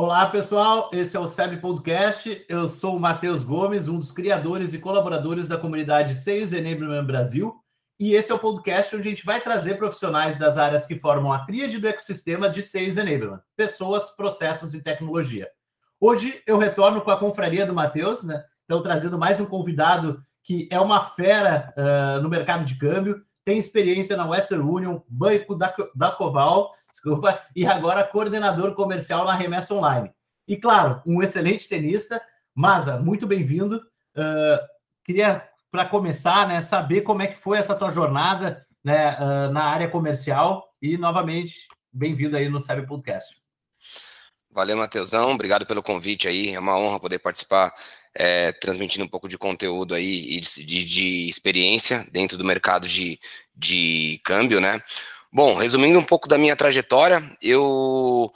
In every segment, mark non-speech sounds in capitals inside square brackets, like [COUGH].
Olá, pessoal. Esse é o SEB Podcast. Eu sou o Matheus Gomes, um dos criadores e colaboradores da comunidade Sales Enablement Brasil. E esse é o podcast onde a gente vai trazer profissionais das áreas que formam a tríade do ecossistema de Sales Enablement: pessoas, processos e tecnologia. Hoje eu retorno com a confraria do Matheus, né? Então, trazendo mais um convidado que é uma fera uh, no mercado de câmbio, tem experiência na Western Union, Banco da, da Coval, desculpa, e agora coordenador comercial na Remessa Online. E claro, um excelente tenista. Maza, muito bem-vindo. Uh, queria, para começar, né, saber como é que foi essa tua jornada né, uh, na área comercial e, novamente, bem-vindo aí no Sabe Podcast. Valeu, Matheusão. Obrigado pelo convite aí. É uma honra poder participar, é, transmitindo um pouco de conteúdo aí e de, de, de experiência dentro do mercado de, de câmbio, né? Bom, resumindo um pouco da minha trajetória, eu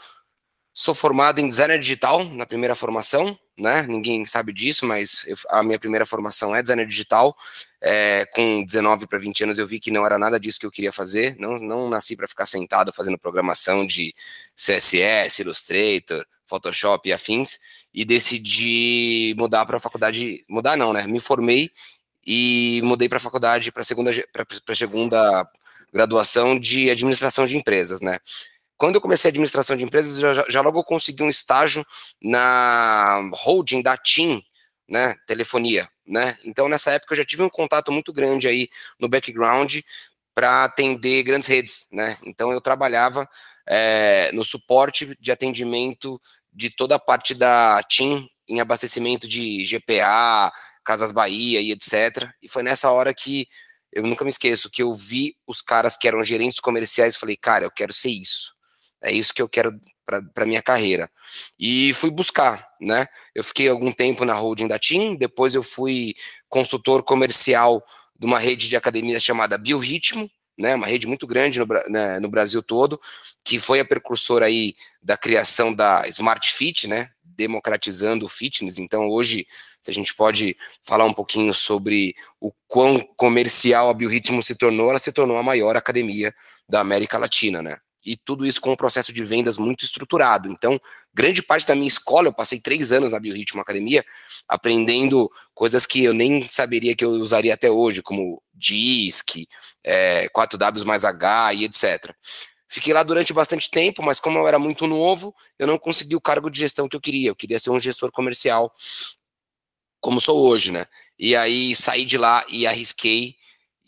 sou formado em designer digital na primeira formação, né? Ninguém sabe disso, mas eu, a minha primeira formação é designer digital. É, com 19 para 20 anos eu vi que não era nada disso que eu queria fazer. Não, não nasci para ficar sentado fazendo programação de CSS, Illustrator, Photoshop e afins. E decidi mudar para a faculdade. Mudar não, né? Me formei e mudei para a faculdade para segunda para segunda graduação de administração de empresas, né? Quando eu comecei a administração de empresas, já, já logo consegui um estágio na holding da TIM, né, telefonia, né? Então nessa época eu já tive um contato muito grande aí no background para atender grandes redes, né? Então eu trabalhava é, no suporte de atendimento de toda a parte da TIM em abastecimento de GPA, Casas Bahia e etc. E foi nessa hora que eu nunca me esqueço que eu vi os caras que eram gerentes comerciais e falei, cara, eu quero ser isso. É isso que eu quero para minha carreira. E fui buscar, né? Eu fiquei algum tempo na holding da TIM, depois eu fui consultor comercial de uma rede de academias chamada Biorritmo, né, uma rede muito grande no, né, no, Brasil todo, que foi a precursora aí da criação da Smart Fit, né, democratizando o fitness. Então, hoje, se a gente pode falar um pouquinho sobre o quão comercial a Biorritmo se tornou, ela se tornou a maior academia da América Latina, né? E tudo isso com um processo de vendas muito estruturado. Então, grande parte da minha escola, eu passei três anos na Biorritmo Academia, aprendendo coisas que eu nem saberia que eu usaria até hoje, como DISC, é, 4Ws mais H e etc. Fiquei lá durante bastante tempo, mas como eu era muito novo, eu não consegui o cargo de gestão que eu queria. Eu queria ser um gestor comercial, como sou hoje, né? E aí saí de lá e arrisquei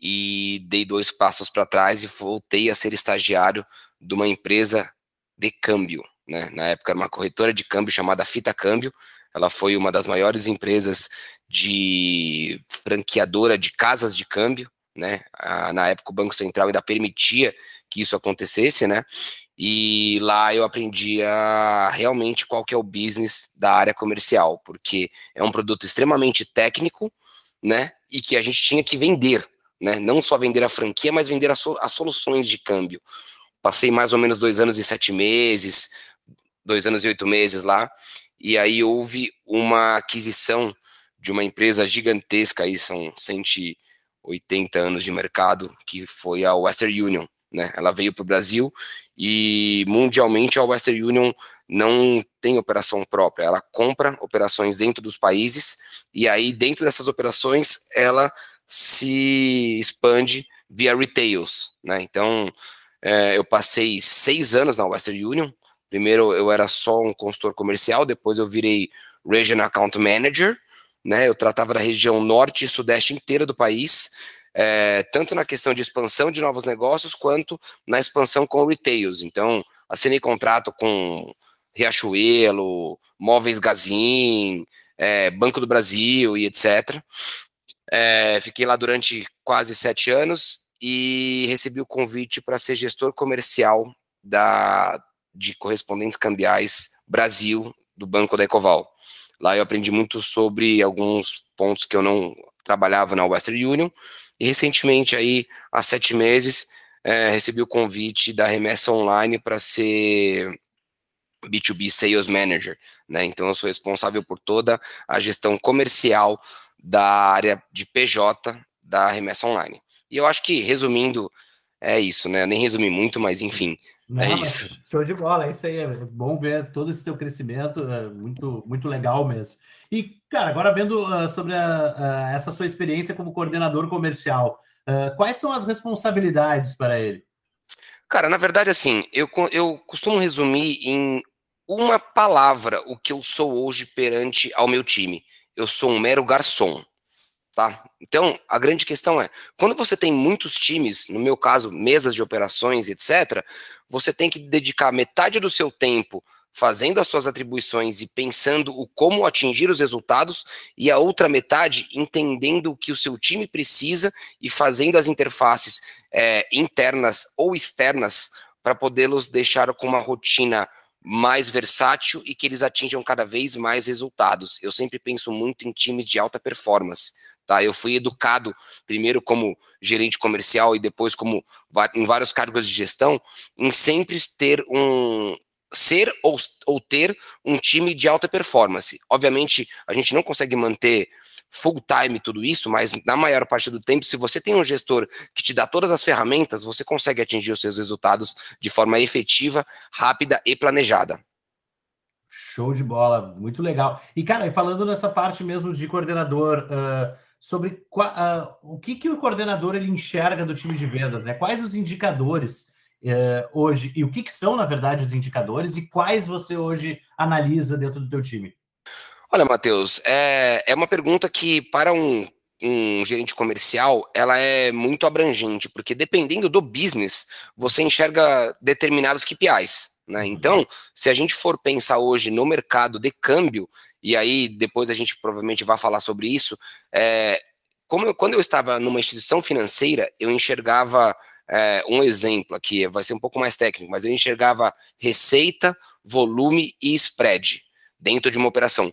e dei dois passos para trás e voltei a ser estagiário de uma empresa de câmbio, né? Na época era uma corretora de câmbio chamada Fita Câmbio. Ela foi uma das maiores empresas de franqueadora de casas de câmbio, né? Na época o Banco Central ainda permitia que isso acontecesse, né? E lá eu aprendi a realmente qual que é o business da área comercial, porque é um produto extremamente técnico, né? E que a gente tinha que vender, né? Não só vender a franquia, mas vender as, as soluções de câmbio. Passei mais ou menos dois anos e sete meses, dois anos e oito meses lá, e aí houve uma aquisição de uma empresa gigantesca, aí são 180 anos de mercado, que foi a Western Union né? Ela veio para o Brasil e mundialmente a Western Union não tem operação própria, ela compra operações dentro dos países e aí dentro dessas operações ela se expande via retails, né? Então é, eu passei seis anos na Western Union. Primeiro eu era só um consultor comercial, depois eu virei Regional Account Manager, né? Eu tratava da região norte e sudeste inteira do país é, tanto na questão de expansão de novos negócios, quanto na expansão com retails. Então, assinei contrato com Riachuelo, Móveis Gazin, é, Banco do Brasil e etc. É, fiquei lá durante quase sete anos e recebi o convite para ser gestor comercial da, de correspondentes cambiais Brasil do Banco da Ecoval. Lá eu aprendi muito sobre alguns pontos que eu não trabalhava na Western Union, e recentemente, aí, há sete meses, é, recebi o convite da Remessa Online para ser B2B Sales Manager, né? Então eu sou responsável por toda a gestão comercial da área de PJ da Remessa Online. E eu acho que, resumindo, é isso, né? Eu nem resumi muito, mas enfim, Não, é isso. Show de bola, é isso aí. É bom ver todo esse teu crescimento, é muito, muito legal mesmo. E, cara, agora vendo uh, sobre a, uh, essa sua experiência como coordenador comercial, uh, quais são as responsabilidades para ele? Cara, na verdade, assim, eu, eu costumo resumir em uma palavra o que eu sou hoje perante ao meu time. Eu sou um mero garçom. Tá? Então, a grande questão é, quando você tem muitos times, no meu caso, mesas de operações, etc., você tem que dedicar metade do seu tempo fazendo as suas atribuições e pensando o como atingir os resultados, e a outra metade entendendo o que o seu time precisa e fazendo as interfaces é, internas ou externas para podê-los deixar com uma rotina mais versátil e que eles atinjam cada vez mais resultados. Eu sempre penso muito em times de alta performance. Tá, eu fui educado primeiro como gerente comercial e depois como em vários cargos de gestão, em sempre ter um ser ou, ou ter um time de alta performance. Obviamente, a gente não consegue manter full time tudo isso, mas na maior parte do tempo, se você tem um gestor que te dá todas as ferramentas, você consegue atingir os seus resultados de forma efetiva, rápida e planejada. Show de bola, muito legal. E cara, falando nessa parte mesmo de coordenador, uh, sobre uh, o que, que o coordenador ele enxerga do time de vendas, né? Quais os indicadores uh, hoje e o que, que são, na verdade, os indicadores e quais você hoje analisa dentro do teu time? Olha, Matheus, é, é uma pergunta que para um, um gerente comercial, ela é muito abrangente, porque dependendo do business, você enxerga determinados KPIs. Né? Uhum. Então, se a gente for pensar hoje no mercado de câmbio, e aí depois a gente provavelmente vai falar sobre isso. É, como eu, quando eu estava numa instituição financeira, eu enxergava é, um exemplo aqui, vai ser um pouco mais técnico, mas eu enxergava receita, volume e spread dentro de uma operação.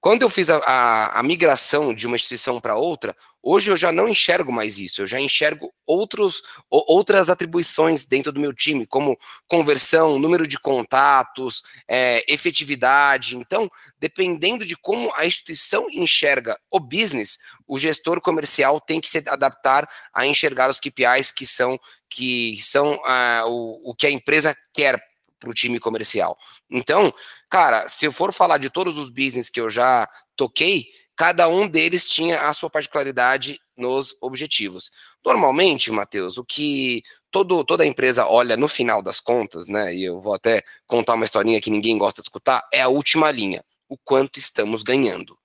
Quando eu fiz a, a, a migração de uma instituição para outra, hoje eu já não enxergo mais isso, eu já enxergo outros, outras atribuições dentro do meu time, como conversão, número de contatos, é, efetividade. Então, dependendo de como a instituição enxerga o business, o gestor comercial tem que se adaptar a enxergar os KPIs que são, que são uh, o, o que a empresa quer para o time comercial. Então, cara, se eu for falar de todos os business que eu já toquei, cada um deles tinha a sua particularidade nos objetivos. Normalmente, Matheus, o que todo, toda empresa olha no final das contas, né? E eu vou até contar uma historinha que ninguém gosta de escutar, é a última linha. O quanto estamos ganhando.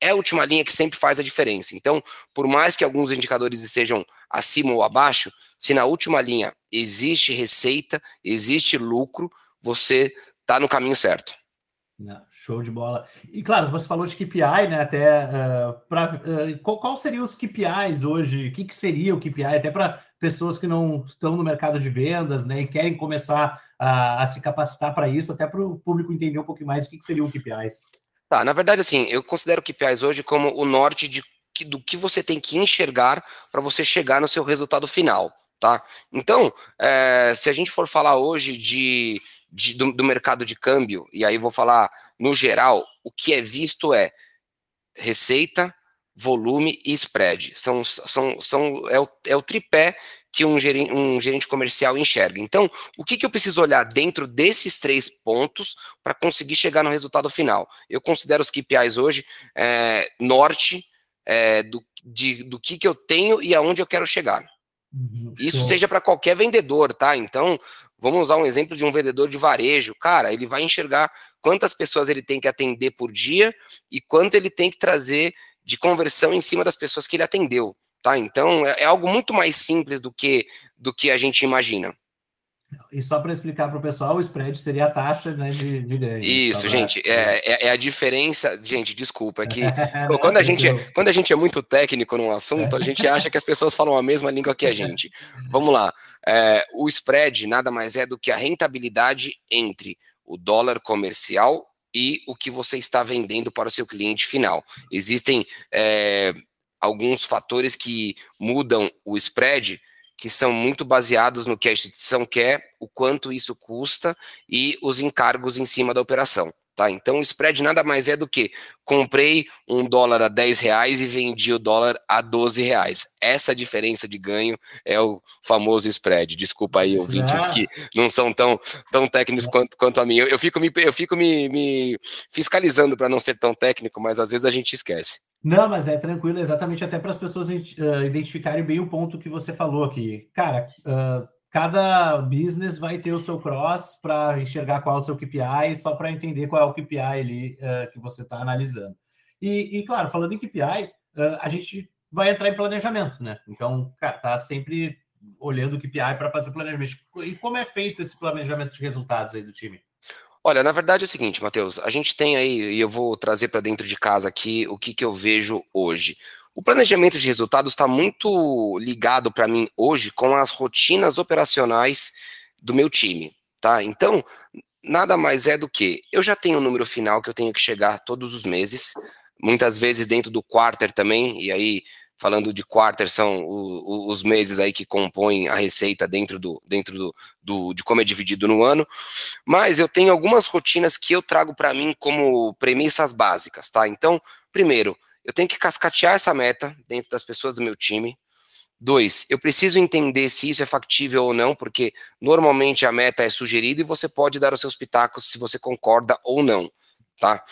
É a última linha que sempre faz a diferença. Então, por mais que alguns indicadores estejam acima ou abaixo, se na última linha existe receita, existe lucro, você está no caminho certo. Show de bola. E claro, você falou de KPI, né? Até uh, uh, qual, qual os KPIs hoje? O que, que seria o KPI? Até para pessoas que não estão no mercado de vendas, né? E querem começar a, a se capacitar para isso, até para o público entender um pouco mais o que, que seriam KPIs. Tá, na verdade, assim, eu considero KPIs hoje como o norte de, do que você tem que enxergar para você chegar no seu resultado final, tá? Então, é, se a gente for falar hoje de de, do, do mercado de câmbio, e aí vou falar no geral, o que é visto é receita, volume e spread. São, são, são, é, o, é o tripé que um gerente, um gerente comercial enxerga. Então, o que, que eu preciso olhar dentro desses três pontos para conseguir chegar no resultado final? Eu considero os KPIs hoje é, norte é, do, de, do que, que eu tenho e aonde eu quero chegar. Uhum, Isso seja para qualquer vendedor, tá? Então, Vamos usar um exemplo de um vendedor de varejo. Cara, ele vai enxergar quantas pessoas ele tem que atender por dia e quanto ele tem que trazer de conversão em cima das pessoas que ele atendeu. Tá? Então, é, é algo muito mais simples do que, do que a gente imagina. E só para explicar para o pessoal, o spread seria a taxa né, de, de ganho. Isso, gente, é, é, é, a diferença. Gente, desculpa, é que [LAUGHS] quando, a gente, é, quando a gente é muito técnico num assunto, a gente acha que as pessoas falam a mesma língua que a [LAUGHS] gente. Vamos lá. É, o spread nada mais é do que a rentabilidade entre o dólar comercial e o que você está vendendo para o seu cliente final. Existem é, alguns fatores que mudam o spread que são muito baseados no que a instituição quer, o quanto isso custa e os encargos em cima da operação. Tá? Então, o spread nada mais é do que comprei um dólar a 10 reais e vendi o dólar a 12 reais. Essa diferença de ganho é o famoso spread. Desculpa aí, ouvintes é. que não são tão, tão técnicos quanto, quanto a mim. Eu, eu fico me, eu fico me, me fiscalizando para não ser tão técnico, mas às vezes a gente esquece. Não, mas é tranquilo, exatamente até para as pessoas uh, identificarem bem o ponto que você falou aqui. Cara, uh, cada business vai ter o seu cross para enxergar qual é o seu KPI, só para entender qual é o KPI ali uh, que você está analisando. E, e, claro, falando em KPI, a gente vai entrar em planejamento, né? Então, cara, tá sempre olhando o KPI para fazer o planejamento. E como é feito esse planejamento de resultados aí do time? Olha, na verdade é o seguinte, Matheus, a gente tem aí, e eu vou trazer para dentro de casa aqui o que, que eu vejo hoje. O planejamento de resultados está muito ligado para mim hoje com as rotinas operacionais do meu time, tá? Então, nada mais é do que eu já tenho um número final que eu tenho que chegar todos os meses, muitas vezes dentro do quarter também, e aí falando de quarter são o, o, os meses aí que compõem a receita dentro do dentro do, do, de como é dividido no ano, mas eu tenho algumas rotinas que eu trago para mim como premissas básicas, tá? Então, primeiro, eu tenho que cascatear essa meta dentro das pessoas do meu time. Dois, eu preciso entender se isso é factível ou não, porque normalmente a meta é sugerida e você pode dar os seus pitacos se você concorda ou não, tá?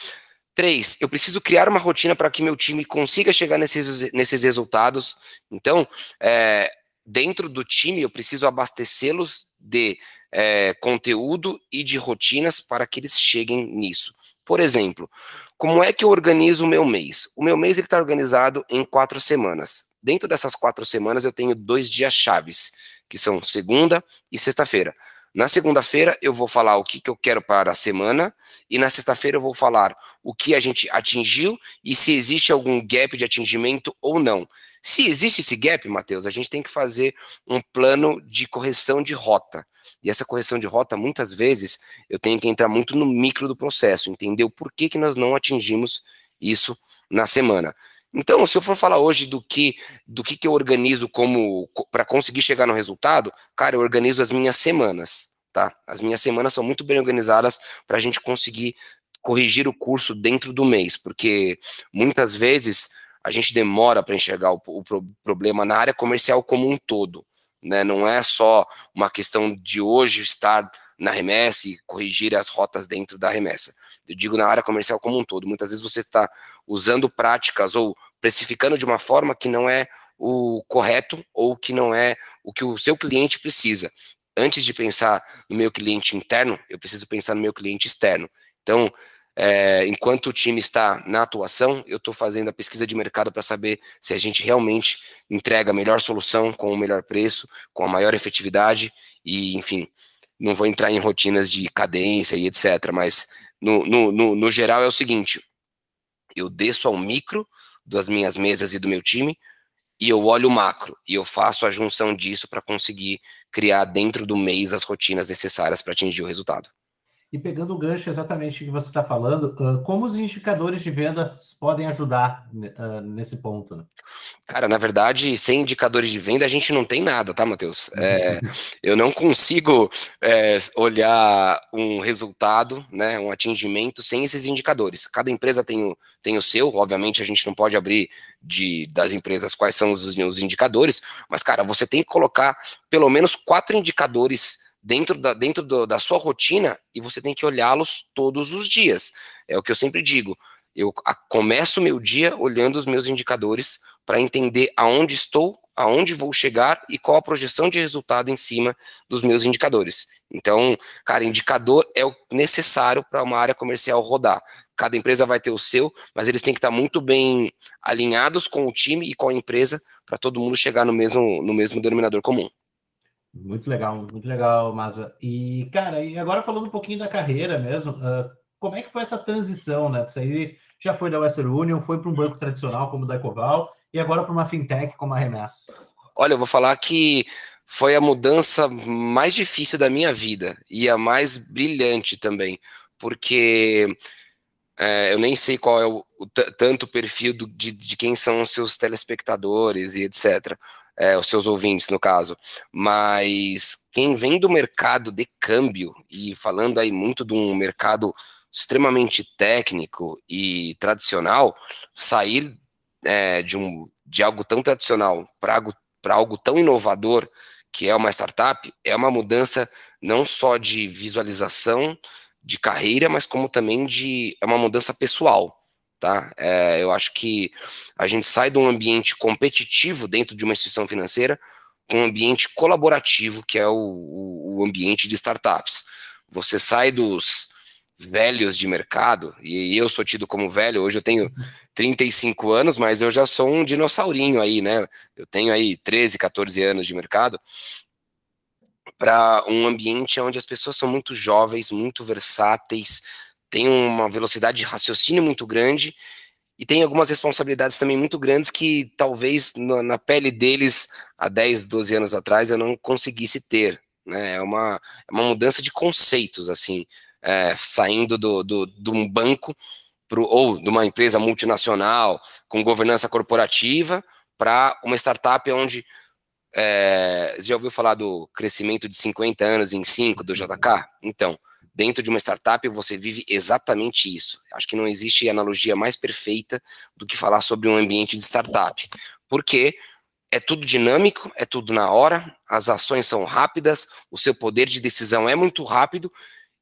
Três, eu preciso criar uma rotina para que meu time consiga chegar nesses, nesses resultados. Então, é, dentro do time, eu preciso abastecê-los de é, conteúdo e de rotinas para que eles cheguem nisso. Por exemplo, como é que eu organizo o meu mês? O meu mês está organizado em quatro semanas. Dentro dessas quatro semanas, eu tenho dois dias chaves, que são segunda e sexta-feira. Na segunda-feira, eu vou falar o que, que eu quero para a semana, e na sexta-feira, eu vou falar o que a gente atingiu e se existe algum gap de atingimento ou não. Se existe esse gap, Matheus, a gente tem que fazer um plano de correção de rota. E essa correção de rota, muitas vezes, eu tenho que entrar muito no micro do processo, entender o porquê que nós não atingimos isso na semana. Então, se eu for falar hoje do que do que, que eu organizo como para conseguir chegar no resultado, cara, eu organizo as minhas semanas, tá? As minhas semanas são muito bem organizadas para a gente conseguir corrigir o curso dentro do mês, porque muitas vezes a gente demora para enxergar o, o problema na área comercial como um todo né? Não é só uma questão de hoje estar na remessa e corrigir as rotas dentro da remessa. Eu digo na área comercial como um todo. Muitas vezes você está usando práticas ou precificando de uma forma que não é o correto ou que não é o que o seu cliente precisa. Antes de pensar no meu cliente interno, eu preciso pensar no meu cliente externo. Então, é, enquanto o time está na atuação, eu estou fazendo a pesquisa de mercado para saber se a gente realmente entrega a melhor solução, com o melhor preço, com a maior efetividade, e enfim, não vou entrar em rotinas de cadência e etc. Mas no, no, no, no geral é o seguinte: eu desço ao micro das minhas mesas e do meu time, e eu olho o macro, e eu faço a junção disso para conseguir criar dentro do mês as rotinas necessárias para atingir o resultado. E pegando o gancho exatamente que você está falando, como os indicadores de venda podem ajudar nesse ponto? Né? Cara, na verdade, sem indicadores de venda a gente não tem nada, tá, Matheus? É, [LAUGHS] eu não consigo é, olhar um resultado, né, um atingimento sem esses indicadores. Cada empresa tem o, tem o seu, obviamente a gente não pode abrir de, das empresas quais são os, os indicadores, mas, cara, você tem que colocar pelo menos quatro indicadores dentro, da, dentro do, da sua rotina e você tem que olhá-los todos os dias. É o que eu sempre digo. Eu começo meu dia olhando os meus indicadores para entender aonde estou, aonde vou chegar e qual a projeção de resultado em cima dos meus indicadores. Então, cara, indicador é o necessário para uma área comercial rodar. Cada empresa vai ter o seu, mas eles têm que estar muito bem alinhados com o time e com a empresa para todo mundo chegar no mesmo, no mesmo denominador comum. Muito legal, muito legal, Maza. E, cara, e agora falando um pouquinho da carreira mesmo, uh, como é que foi essa transição, né? Você aí já foi da Western Union, foi para um banco tradicional como o da Ecoval e agora para uma fintech como a Remessa. Olha, eu vou falar que foi a mudança mais difícil da minha vida e a mais brilhante também, porque é, eu nem sei qual é o, o tanto perfil do, de, de quem são os seus telespectadores e etc é, os seus ouvintes, no caso, mas quem vem do mercado de câmbio, e falando aí muito de um mercado extremamente técnico e tradicional, sair é, de, um, de algo tão tradicional para algo, algo tão inovador que é uma startup, é uma mudança não só de visualização de carreira, mas como também de é uma mudança pessoal, tá? É, eu acho que a gente sai de um ambiente competitivo dentro de uma instituição financeira com um ambiente colaborativo, que é o, o, o ambiente de startups. Você sai dos velhos de mercado, e eu sou tido como velho, hoje eu tenho [LAUGHS] 35 anos, mas eu já sou um dinossaurinho aí, né? Eu tenho aí 13, 14 anos de mercado, para um ambiente onde as pessoas são muito jovens, muito versáteis, têm uma velocidade de raciocínio muito grande e tem algumas responsabilidades também muito grandes que talvez na, na pele deles há 10, 12 anos atrás eu não conseguisse ter. Né? É, uma, é uma mudança de conceitos, assim, é, saindo do, do, de um banco pro, ou de uma empresa multinacional com governança corporativa para uma startup onde é, já ouviu falar do crescimento de 50 anos em 5 do JK? Então, dentro de uma startup você vive exatamente isso. Acho que não existe analogia mais perfeita do que falar sobre um ambiente de startup. Porque é tudo dinâmico, é tudo na hora, as ações são rápidas, o seu poder de decisão é muito rápido,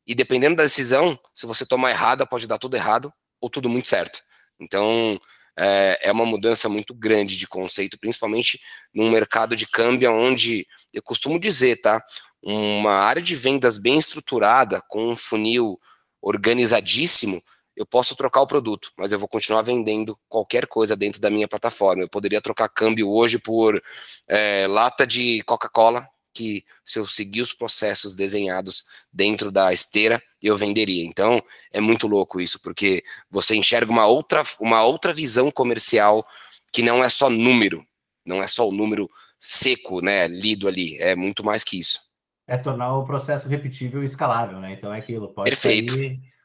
e dependendo da decisão, se você tomar errada, pode dar tudo errado ou tudo muito certo. Então, é, é uma mudança muito grande de conceito, principalmente num mercado de câmbio onde eu costumo dizer, tá? Uma área de vendas bem estruturada, com um funil organizadíssimo, eu posso trocar o produto, mas eu vou continuar vendendo qualquer coisa dentro da minha plataforma. Eu poderia trocar câmbio hoje por é, lata de Coca-Cola, que se eu seguir os processos desenhados dentro da esteira, eu venderia. Então, é muito louco isso, porque você enxerga uma outra, uma outra visão comercial que não é só número, não é só o número seco, né, lido ali, é muito mais que isso. É tornar o processo repetível e escalável, né? Então é aquilo, pode Perfeito.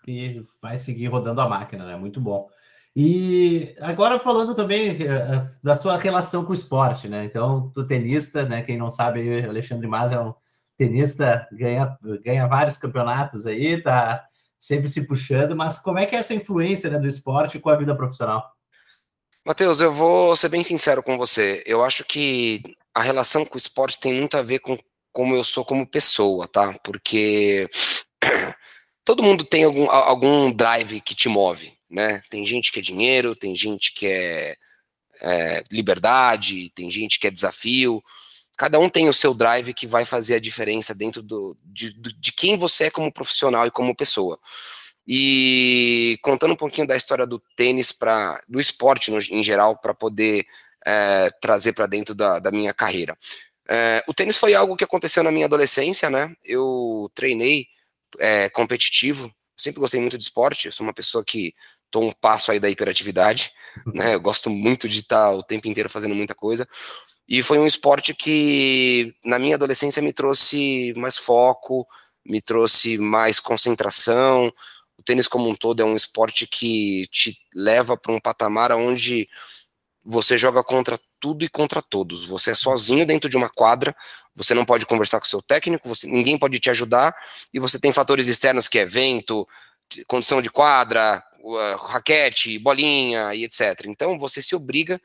e vai seguir rodando a máquina, né? Muito bom. E agora falando também eh, eh, da sua relação com o esporte, né? Então, do tenista, né? Quem não sabe, Alexandre Mas é um tenista, ganha, ganha vários campeonatos aí, tá sempre se puxando, mas como é que é essa influência né, do esporte com a vida profissional? Matheus, eu vou ser bem sincero com você. Eu acho que a relação com o esporte tem muito a ver com como eu sou como pessoa, tá? Porque [CLEARS THROAT] todo mundo tem algum, algum drive que te move, né? Tem gente que é dinheiro, tem gente que é, é, liberdade, tem gente que é desafio. Cada um tem o seu drive que vai fazer a diferença dentro do, de, de quem você é como profissional e como pessoa. E contando um pouquinho da história do tênis para do esporte no, em geral para poder é, trazer para dentro da, da, minha carreira. É, o tênis foi algo que aconteceu na minha adolescência, né? Eu treinei é, competitivo, sempre gostei muito de esporte. Eu sou uma pessoa que tô um passo aí da hiperatividade, né? Eu gosto muito de estar o tempo inteiro fazendo muita coisa. E foi um esporte que na minha adolescência me trouxe mais foco, me trouxe mais concentração. O tênis como um todo é um esporte que te leva para um patamar onde você joga contra tudo e contra todos. Você é sozinho dentro de uma quadra, você não pode conversar com seu técnico, você, ninguém pode te ajudar, e você tem fatores externos que é vento, condição de quadra, raquete, bolinha e etc. Então você se obriga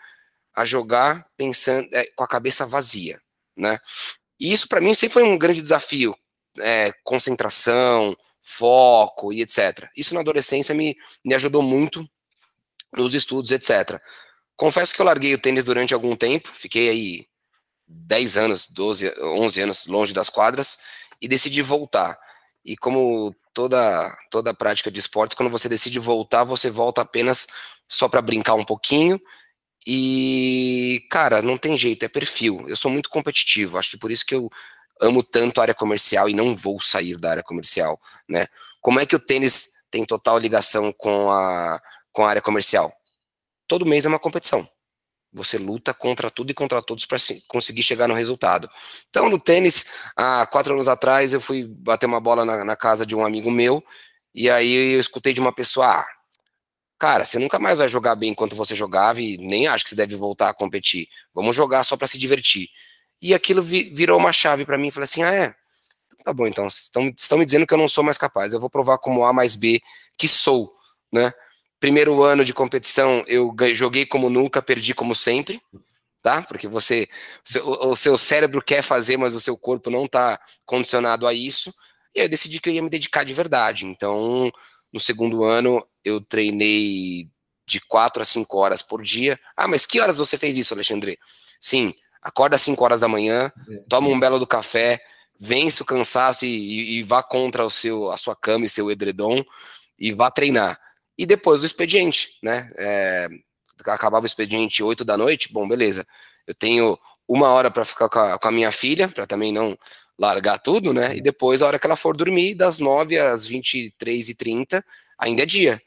a jogar pensando é, com a cabeça vazia, né? E isso para mim sempre foi um grande desafio, é, concentração, foco e etc. Isso na adolescência me, me ajudou muito nos estudos, etc. Confesso que eu larguei o tênis durante algum tempo, fiquei aí 10 anos, 12, 11 anos longe das quadras e decidi voltar. E como toda toda prática de esportes, quando você decide voltar, você volta apenas só para brincar um pouquinho. E, cara, não tem jeito, é perfil. Eu sou muito competitivo, acho que por isso que eu amo tanto a área comercial e não vou sair da área comercial, né? Como é que o tênis tem total ligação com a, com a área comercial? Todo mês é uma competição. Você luta contra tudo e contra todos para conseguir chegar no resultado. Então, no tênis, há quatro anos atrás, eu fui bater uma bola na, na casa de um amigo meu, e aí eu escutei de uma pessoa: ah, cara, você nunca mais vai jogar bem enquanto você jogava e nem acho que você deve voltar a competir. Vamos jogar só para se divertir. E aquilo vi, virou uma chave para mim. Falei assim: ah, é? tá bom, então estão, estão me dizendo que eu não sou mais capaz. Eu vou provar como A mais B que sou, né? Primeiro ano de competição, eu joguei como nunca, perdi como sempre, tá? Porque você, o seu cérebro quer fazer, mas o seu corpo não está condicionado a isso. E eu decidi que eu ia me dedicar de verdade. Então, no segundo ano, eu treinei de quatro a cinco horas por dia. Ah, mas que horas você fez isso, Alexandre? Sim, acorda às 5 horas da manhã, toma um belo do café, vence o cansaço e, e, e, vá contra o seu, a sua cama e seu edredom e vá treinar. E depois do expediente, né? É, acabava o expediente 8 da noite, bom, beleza. Eu tenho uma hora para ficar com a, com a, minha filha, para também não largar tudo, né? E depois, a hora que ela for dormir, das 9 às 23 e 30 ainda é dia.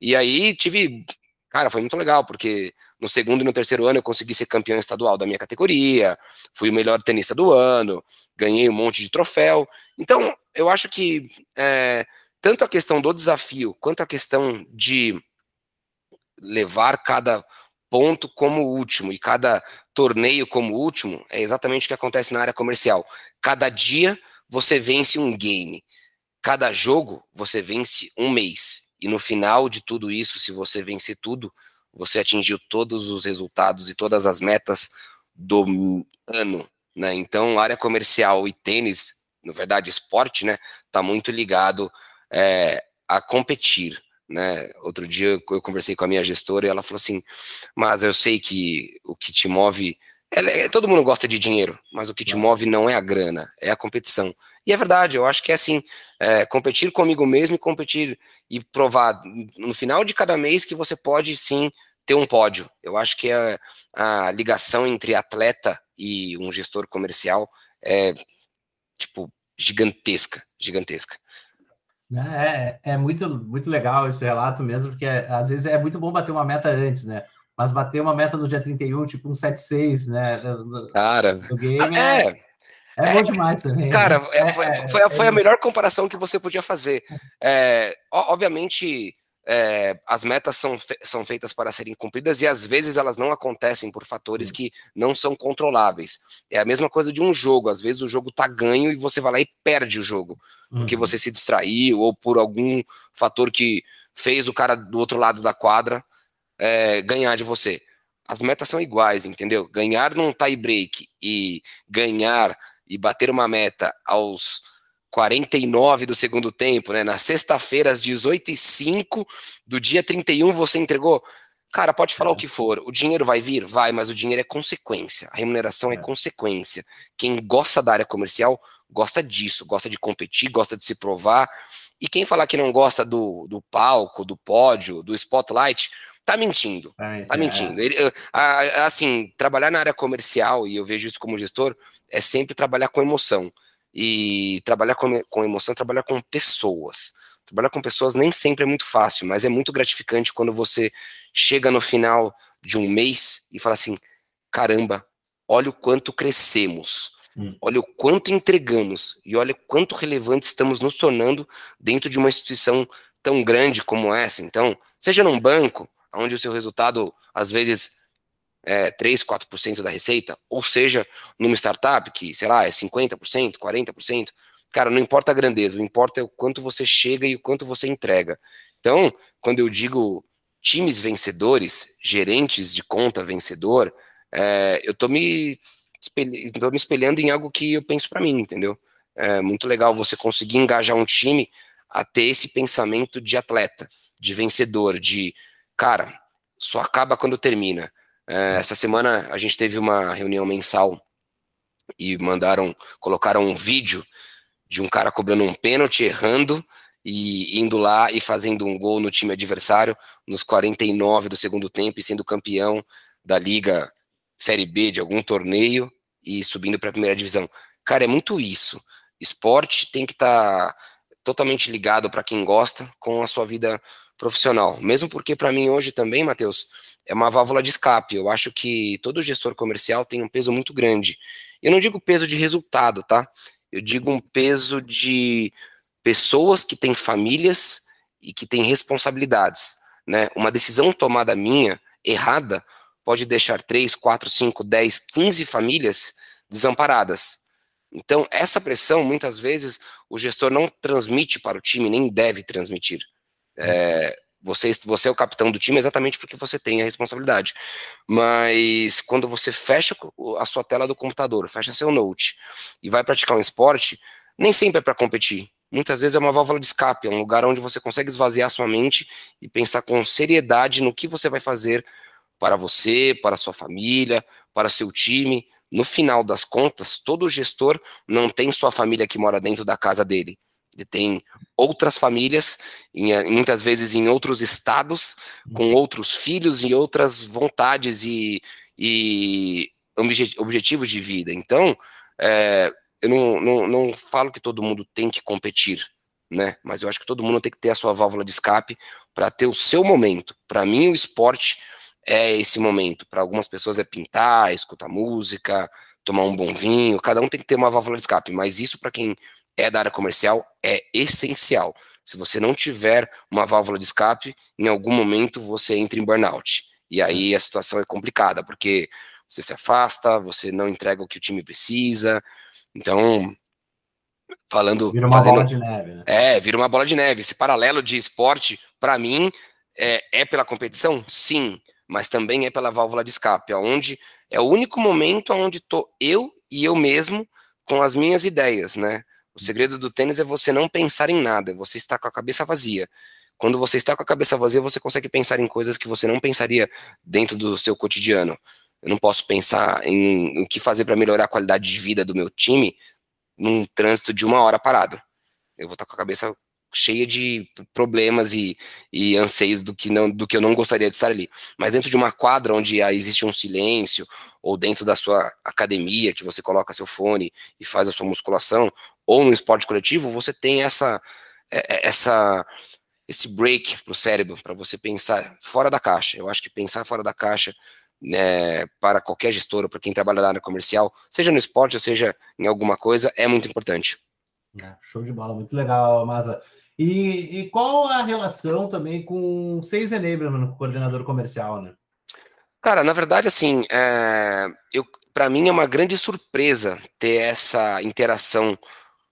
E aí tive, cara, foi muito legal, porque no segundo e no terceiro ano eu consegui ser campeão estadual da minha categoria, fui o melhor tenista do ano, ganhei um monte de troféu. Então, eu acho que é, tanto a questão do desafio quanto a questão de levar cada ponto como último e cada torneio como último é exatamente o que acontece na área comercial. Cada dia você vence um game, cada jogo você vence um mês. E no final de tudo isso, se você vencer tudo, você atingiu todos os resultados e todas as metas do ano, né? Então, área comercial e tênis, na verdade, esporte, né, tá muito ligado é, a competir, né? Outro dia eu conversei com a minha gestora e ela falou assim: "Mas eu sei que o que te move, é, todo mundo gosta de dinheiro, mas o que te move não é a grana, é a competição. E é verdade, eu acho que é assim, é, competir comigo mesmo e competir e provar no final de cada mês que você pode sim ter um pódio. Eu acho que a, a ligação entre atleta e um gestor comercial é tipo gigantesca, gigantesca. É, é, é muito, muito legal esse relato mesmo, porque é, às vezes é muito bom bater uma meta antes, né? Mas bater uma meta no dia 31, tipo um 7-6, né? Cara, do game é, é é bom demais também. Cara, é, é, foi, foi, a, foi, a, melhor comparação que você podia fazer. É, obviamente, é, as metas são, fe são feitas para serem cumpridas e às vezes elas não acontecem por fatores que não são controláveis. É a mesma coisa de um jogo. Às vezes o jogo tá ganho e você vai lá e perde o jogo. Porque uhum. você se distraiu ou por algum fator que fez o cara do outro lado da quadra é, ganhar de você. As metas são iguais, entendeu? Ganhar num tie break e ganhar e bater uma meta aos 49 do segundo tempo, né? Na sexta-feira, às 18 e 05 do dia 31, você entregou. Cara, pode falar é. o que for, o dinheiro vai vir? Vai, mas o dinheiro é consequência, a remuneração é. é consequência. Quem gosta da área comercial gosta disso, gosta de competir, gosta de se provar. E quem falar que não gosta do, do palco, do pódio, do spotlight, tá mentindo. tá mentindo. Ele, assim, trabalhar na área comercial, e eu vejo isso como gestor, é sempre trabalhar com emoção. E trabalhar com, com emoção, trabalhar com pessoas. Trabalhar com pessoas nem sempre é muito fácil, mas é muito gratificante quando você chega no final de um mês e fala assim: caramba, olha o quanto crescemos. Hum. Olha o quanto entregamos e olha quanto relevante estamos nos tornando dentro de uma instituição tão grande como essa. Então, seja num banco, onde o seu resultado, às vezes, é 3, 4% da receita, ou seja, numa startup que, sei lá, é 50%, 40%, cara, não importa a grandeza, o importa é o quanto você chega e o quanto você entrega. Então, quando eu digo times vencedores, gerentes de conta vencedor, é, eu tô me, tô me espelhando em algo que eu penso para mim, entendeu? É muito legal você conseguir engajar um time a ter esse pensamento de atleta, de vencedor, de cara, só acaba quando termina. É, essa semana a gente teve uma reunião mensal e mandaram, colocaram um vídeo de um cara cobrando um pênalti, errando e indo lá e fazendo um gol no time adversário nos 49 do segundo tempo e sendo campeão da liga Série B de algum torneio e subindo para a primeira divisão. Cara, é muito isso. Esporte tem que estar tá totalmente ligado para quem gosta com a sua vida profissional. Mesmo porque, para mim, hoje também, Matheus, é uma válvula de escape. Eu acho que todo gestor comercial tem um peso muito grande. Eu não digo peso de resultado, tá? Eu digo um peso de pessoas que têm famílias e que têm responsabilidades. Né? Uma decisão tomada minha, errada, pode deixar 3, 4, 5, 10, 15 famílias desamparadas. Então, essa pressão, muitas vezes, o gestor não transmite para o time, nem deve transmitir. É, você, você é o capitão do time exatamente porque você tem a responsabilidade. Mas quando você fecha a sua tela do computador, fecha seu note e vai praticar um esporte, nem sempre é para competir. Muitas vezes é uma válvula de escape, é um lugar onde você consegue esvaziar sua mente e pensar com seriedade no que você vai fazer para você, para sua família, para seu time. No final das contas, todo gestor não tem sua família que mora dentro da casa dele. Ele tem outras famílias, muitas vezes em outros estados, com outros filhos e outras vontades e, e objetivos de vida. Então, é, eu não, não, não falo que todo mundo tem que competir, né? Mas eu acho que todo mundo tem que ter a sua válvula de escape para ter o seu momento. Para mim, o esporte é esse momento. Para algumas pessoas é pintar, escutar música, tomar um bom vinho. Cada um tem que ter uma válvula de escape. Mas isso para quem é da área comercial é essencial. Se você não tiver uma válvula de escape, em algum momento você entra em burnout. E aí a situação é complicada, porque você se afasta, você não entrega o que o time precisa. Então, falando. Vira uma fazendo, bola de neve, né? É, vira uma bola de neve. Esse paralelo de esporte, para mim, é, é pela competição? Sim, mas também é pela válvula de escape, onde é o único momento onde tô eu e eu mesmo com as minhas ideias, né? O segredo do tênis é você não pensar em nada, você está com a cabeça vazia. Quando você está com a cabeça vazia, você consegue pensar em coisas que você não pensaria dentro do seu cotidiano. Eu não posso pensar em o que fazer para melhorar a qualidade de vida do meu time num trânsito de uma hora parado. Eu vou estar com a cabeça cheia de problemas e, e anseios do que, não, do que eu não gostaria de estar ali. Mas dentro de uma quadra onde existe um silêncio, ou dentro da sua academia, que você coloca seu fone e faz a sua musculação, ou no esporte coletivo, você tem essa, é, é, essa esse break para o cérebro, para você pensar fora da caixa. Eu acho que pensar fora da caixa né, para qualquer gestor ou para quem trabalha na área comercial, seja no esporte ou seja em alguma coisa, é muito importante. É, show de bola, muito legal, Maza. E, e qual a relação também com Seis Enablement, coordenador comercial, né? Cara, na verdade, assim, é, para mim é uma grande surpresa ter essa interação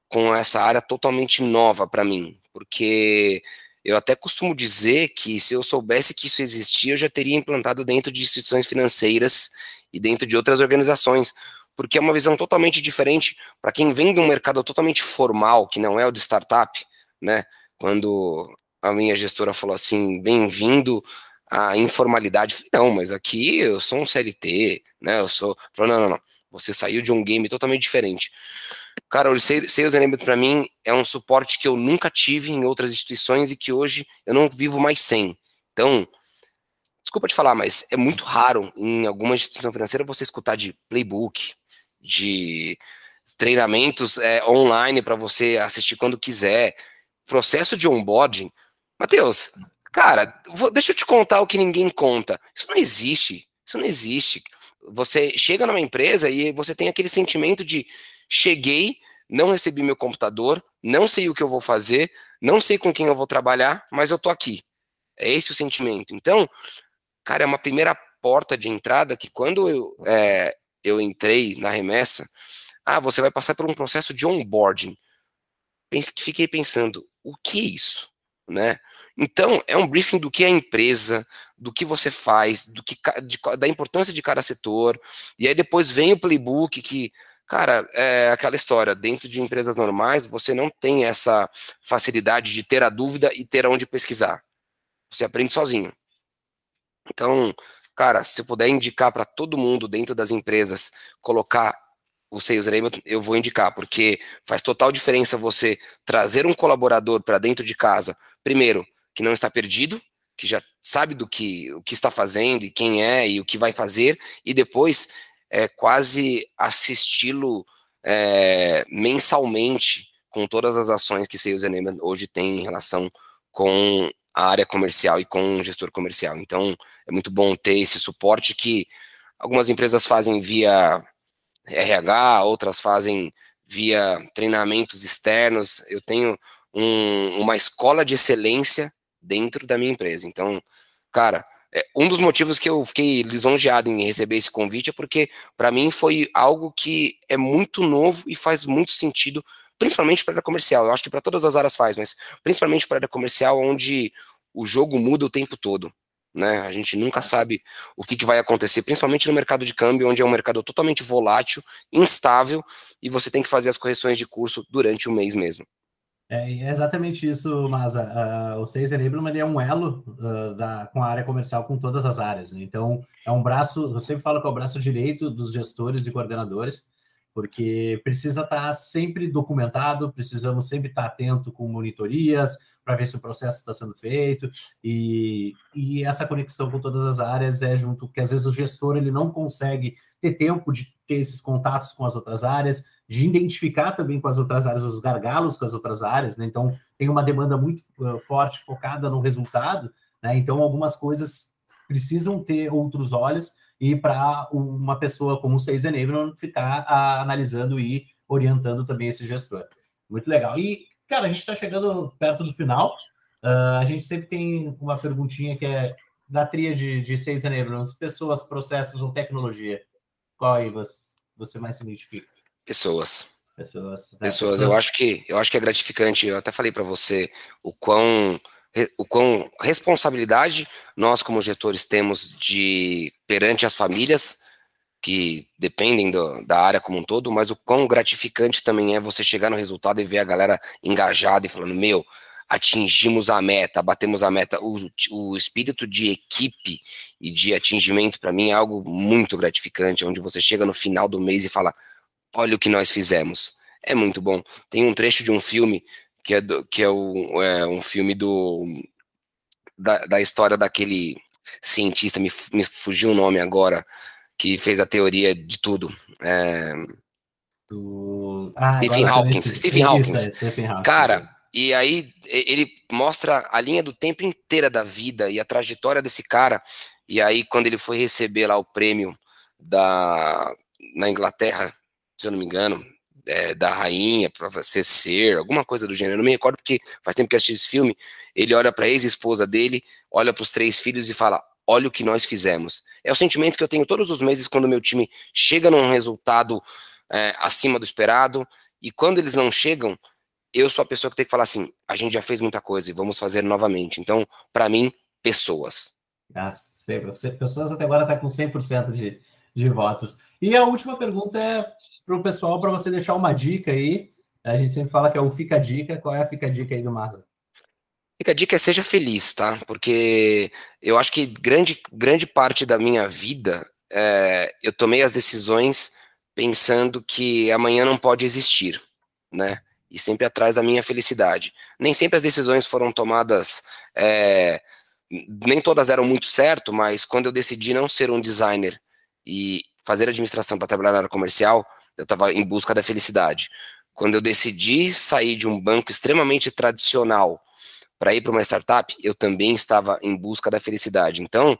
com essa área totalmente nova para mim, porque eu até costumo dizer que se eu soubesse que isso existia, eu já teria implantado dentro de instituições financeiras e dentro de outras organizações, porque é uma visão totalmente diferente para quem vem de um mercado totalmente formal, que não é o de startup, né? Quando a minha gestora falou assim, bem-vindo a informalidade. Não, mas aqui eu sou um CLT, né? Eu sou. Falou, não, não, não. Você saiu de um game totalmente diferente. Cara, o Sales Enablement para mim é um suporte que eu nunca tive em outras instituições e que hoje eu não vivo mais sem. Então, desculpa te falar, mas é muito raro em alguma instituição financeira você escutar de playbook, de treinamentos é, online para você assistir quando quiser, processo de onboarding. Matheus, Cara, vou, deixa eu te contar o que ninguém conta. Isso não existe. Isso não existe. Você chega numa empresa e você tem aquele sentimento de cheguei, não recebi meu computador, não sei o que eu vou fazer, não sei com quem eu vou trabalhar, mas eu tô aqui. É esse o sentimento. Então, cara, é uma primeira porta de entrada que quando eu, é, eu entrei na remessa, ah, você vai passar por um processo de onboarding. Fiquei pensando, o que é isso? Né? Então, é um briefing do que é a empresa, do que você faz, do que de, da importância de cada setor. E aí depois vem o playbook que, cara, é aquela história, dentro de empresas normais, você não tem essa facilidade de ter a dúvida e ter aonde pesquisar. Você aprende sozinho. Então, cara, se eu puder indicar para todo mundo dentro das empresas colocar o Sales Enablement, eu vou indicar, porque faz total diferença você trazer um colaborador para dentro de casa, primeiro, que não está perdido, que já sabe do que o que está fazendo e quem é e o que vai fazer, e depois é quase assisti-lo é, mensalmente com todas as ações que Sales Enablement hoje tem em relação com a área comercial e com o gestor comercial. Então, é muito bom ter esse suporte que algumas empresas fazem via RH, outras fazem via treinamentos externos. Eu tenho um, uma escola de excelência dentro da minha empresa. Então, cara, é, um dos motivos que eu fiquei lisonjeado em receber esse convite é porque, para mim, foi algo que é muito novo e faz muito sentido, principalmente para a área comercial. Eu acho que para todas as áreas faz, mas principalmente para a área comercial, onde o jogo muda o tempo todo. Né? A gente nunca sabe o que, que, vai acontecer, principalmente no mercado de câmbio, onde é um mercado totalmente volátil, instável, e você tem que fazer as correções de curso durante o mês mesmo. É, é exatamente isso, mas uh, o Seis Enablement é um elo uh, da, com a área comercial, com todas as áreas. Né? Então, é um braço, eu sempre falo que é o braço direito dos gestores e coordenadores, porque precisa estar sempre documentado, precisamos sempre estar atento com monitorias, para ver se o processo está sendo feito, e, e essa conexão com todas as áreas é junto, que às vezes o gestor ele não consegue ter tempo de ter esses contatos com as outras áreas, de identificar também com as outras áreas os gargalos com as outras áreas, né? Então, tem uma demanda muito uh, forte focada no resultado, né? Então, algumas coisas precisam ter outros olhos e para uma pessoa como o Seis Enablement ficar analisando e orientando também esse gestor. Muito legal. E, cara, a gente está chegando perto do final. Uh, a gente sempre tem uma perguntinha que é da tríade de Seis Enablements, pessoas, processos ou tecnologia. Qual aí você, você mais se identifica? Pessoas. Pessoas. Né? Pessoas. Eu acho que eu acho que é gratificante. Eu até falei para você o quão o quão responsabilidade nós como gestores temos de perante as famílias que dependem do, da área como um todo, mas o quão gratificante também é você chegar no resultado e ver a galera engajada e falando, meu, atingimos a meta, batemos a meta. O, o espírito de equipe e de atingimento, para mim, é algo muito gratificante, onde você chega no final do mês e fala, olha o que nós fizemos. É muito bom. Tem um trecho de um filme que é, do, que é, o, é um filme do da, da, história daquele cientista, me, me fugiu o nome agora, que fez a teoria de tudo. É, do... ah, Stephen, Hawkins, Stephen Hawkins. Stephen Hawkins. Cara, e aí ele mostra a linha do tempo inteira da vida e a trajetória desse cara. E aí, quando ele foi receber lá o prêmio da, na Inglaterra, se eu não me engano, é, da rainha para ser ser, alguma coisa do gênero. Eu não me recordo porque faz tempo que assisti esse filme. Ele olha para a ex-esposa dele, olha para os três filhos e fala: Olha o que nós fizemos. É o sentimento que eu tenho todos os meses quando meu time chega num resultado é, acima do esperado. E quando eles não chegam, eu sou a pessoa que tem que falar assim: a gente já fez muita coisa e vamos fazer novamente. Então, para mim, pessoas. Ah, pessoas até agora está com 100% de, de votos. E a última pergunta é para o pessoal, para você deixar uma dica aí. A gente sempre fala que é o Fica Dica. Qual é a Fica Dica aí do Marza? Fica a dica é seja feliz, tá? Porque eu acho que grande, grande parte da minha vida é, eu tomei as decisões pensando que amanhã não pode existir, né? E sempre atrás da minha felicidade. Nem sempre as decisões foram tomadas, é, nem todas deram muito certo, mas quando eu decidi não ser um designer e fazer administração para trabalhar na área comercial, eu estava em busca da felicidade. Quando eu decidi sair de um banco extremamente tradicional para ir para uma startup, eu também estava em busca da felicidade. Então,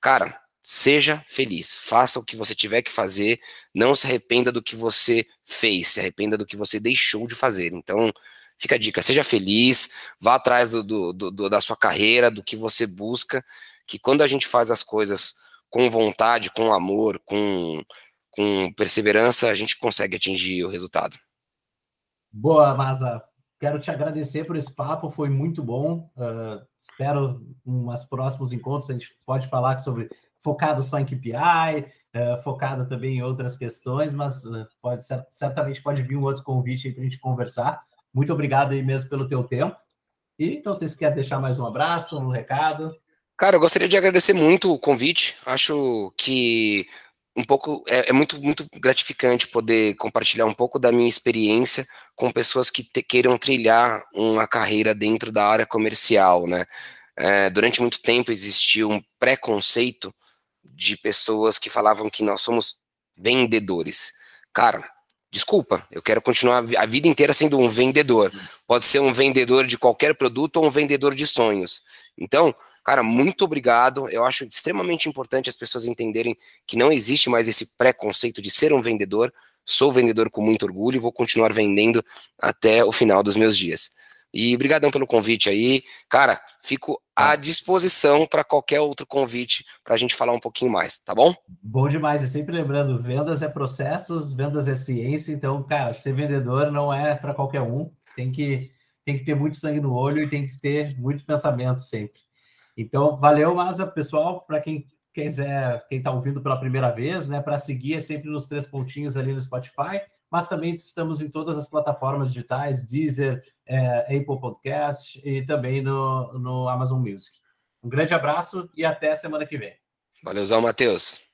cara, seja feliz, faça o que você tiver que fazer, não se arrependa do que você fez, se arrependa do que você deixou de fazer. Então, fica a dica, seja feliz, vá atrás do, do, do, da sua carreira, do que você busca, que quando a gente faz as coisas com vontade, com amor, com com perseverança, a gente consegue atingir o resultado. Boa, Maza. Quero te agradecer por esse papo, foi muito bom. Uh, espero uns próximos encontros a gente pode falar sobre focado só em KPI, uh, ah, focado também em outras questões, mas uh, pode certamente pode vir um outro convite para a gente conversar. Muito obrigado aí mesmo pelo teu tempo. E então, vocês querem deixar mais um abraço, um recado? Cara, eu gostaria de agradecer muito o convite. Acho que um pouco é, é, muito muito gratificante poder compartilhar um pouco da minha experiência com pessoas que te, queiram trilhar uma carreira dentro da área comercial, né? É, durante muito tempo existiu um preconceito de pessoas que falavam que nós somos vendedores. Cara, desculpa, eu quero continuar a vida inteira sendo um vendedor. Pode ser um vendedor de qualquer produto ou um vendedor de sonhos. Então, Cara, muito obrigado. Eu acho extremamente importante as pessoas entenderem que não existe mais esse preconceito de ser um vendedor. Sou vendedor com muito orgulho e vou continuar vendendo até o final dos meus dias. E obrigadão pelo convite aí. Cara, fico à disposição para qualquer outro convite para a gente falar um pouquinho mais, tá bom? Bom demais. E sempre lembrando, vendas é processos, vendas é ciência. Então, cara, ser vendedor não é para qualquer um. Tem que, tem que ter muito sangue no olho e tem que ter muito pensamento sempre. Então, valeu, Masa, pessoal. Para quem quiser, quem está ouvindo pela primeira vez, né, para seguir é sempre nos três pontinhos ali no Spotify mas também estamos em todas as plataformas digitais, Deezer, é, Apple Podcast e também no, no Amazon Music. Um grande abraço e até semana que vem. Valeuzão, Matheus.